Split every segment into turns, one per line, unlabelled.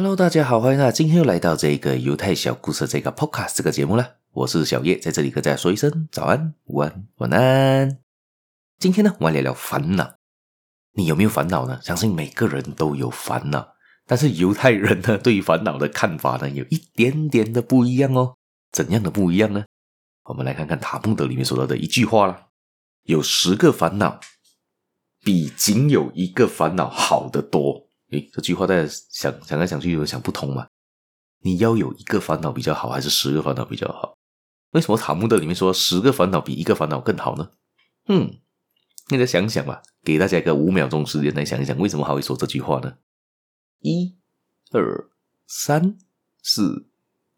Hello，大家好，欢迎大家今天又来到这个犹太小故事这个 Podcast 这个节目了。我是小叶，在这里跟大家说一声早安、午安、晚安。今天呢，我们来聊聊烦恼。你有没有烦恼呢？相信每个人都有烦恼，但是犹太人呢，对于烦恼的看法呢，有一点点的不一样哦。怎样的不一样呢？我们来看看塔木德里面说到的一句话了：有十个烦恼，比仅有一个烦恼好得多。诶，这句话大家想想来想去有想不通嘛？你要有一个烦恼比较好，还是十个烦恼比较好？为什么塔木德里面说十个烦恼比一个烦恼更好呢？嗯，你再想想吧，给大家一个五秒钟时间来想一想，为什么他会说这句话呢？一、二、三、四、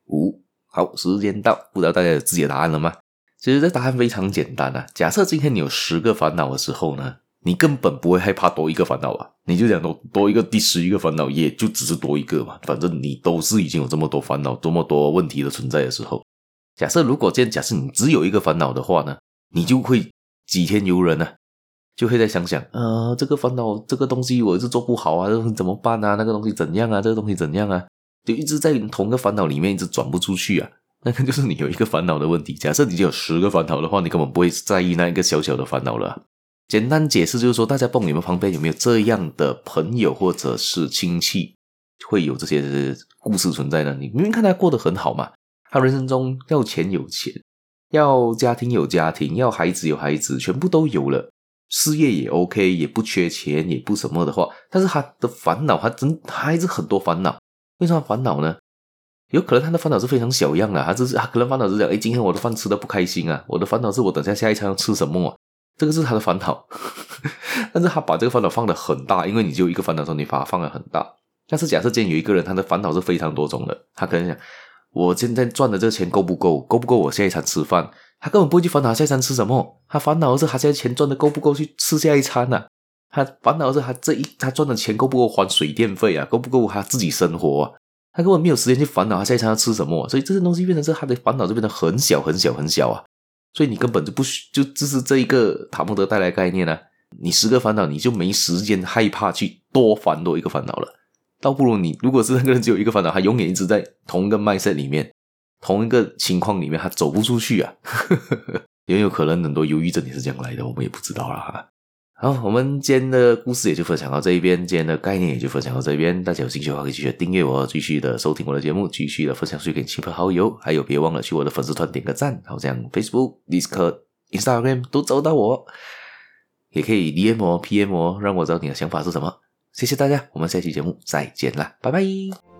五，好，时间到，不知道大家有自己的答案了吗？其实这答案非常简单啊。假设今天你有十个烦恼的时候呢？你根本不会害怕多一个烦恼吧？你就想多多一个第十一个烦恼，也就只是多一个嘛。反正你都是已经有这么多烦恼、这么多问题的存在的时候，假设如果这样，假设你只有一个烦恼的话呢，你就会几天游人呢、啊，就会在想想，呃，这个烦恼这个东西我一直做不好啊，这怎么办啊？那个东西怎样啊？这个东西怎样啊？就一直在同一个烦恼里面一直转不出去啊。那个就是你有一个烦恼的问题。假设你就有十个烦恼的话，你根本不会在意那一个小小的烦恼了、简单解释就是说，大家蹦你们旁边有没有这样的朋友或者是亲戚，会有这些故事存在呢？你明明看他过得很好嘛，他人生中要钱有钱，要家庭有家庭，要孩子有孩子，全部都有了，事业也 OK，也不缺钱，也不什么的话，但是他的烦恼，他真他还是很多烦恼。为什么烦恼呢？有可能他的烦恼是非常小样的，他只是他可能烦恼是这样：哎，今天我的饭吃得不开心啊，我的烦恼是我等下下一餐要吃什么啊？这个是他的烦恼，但是他把这个烦恼放得很大，因为你就一个烦恼的时候，你把它放得很大。但是假设今天有一个人，他的烦恼是非常多种的，他可能想，我现在赚的这个钱够不够？够不够我下一餐吃饭？他根本不会去烦恼下一餐吃什么，他烦恼的是他现在钱赚的够不够去吃下一餐啊？他烦恼的是他这一他赚的钱够不够还水电费啊？够不够他自己生活啊？他根本没有时间去烦恼他下一餐要吃什么，所以这些东西变成是他的烦恼就变得很小很小很小啊。所以你根本就不需就只是这一个塔木德带来概念呢、你十个烦恼，你就没时间害怕去多烦多一个烦恼了。倒不如你如果是那个人只有一个烦恼，他永远一直在同一个麦色里面，同一个情况里面，他走不出去啊。也有可能很多忧郁症也是这样来的，我们也不知道啦哈。好，我们今天的故事也就分享到这一边，今天的概念也就分享到这边。大家有兴趣的话，可以继续订阅我，继续的收听我的节目，继续的分享出去给亲朋好友。还有，别忘了去我的粉丝团点个赞，好像 Facebook、Discord、Instagram 都找到我，也可以 DM 我、PM 我，让我知道你的想法是什么。谢谢大家，我们下期节目再见啦，拜拜。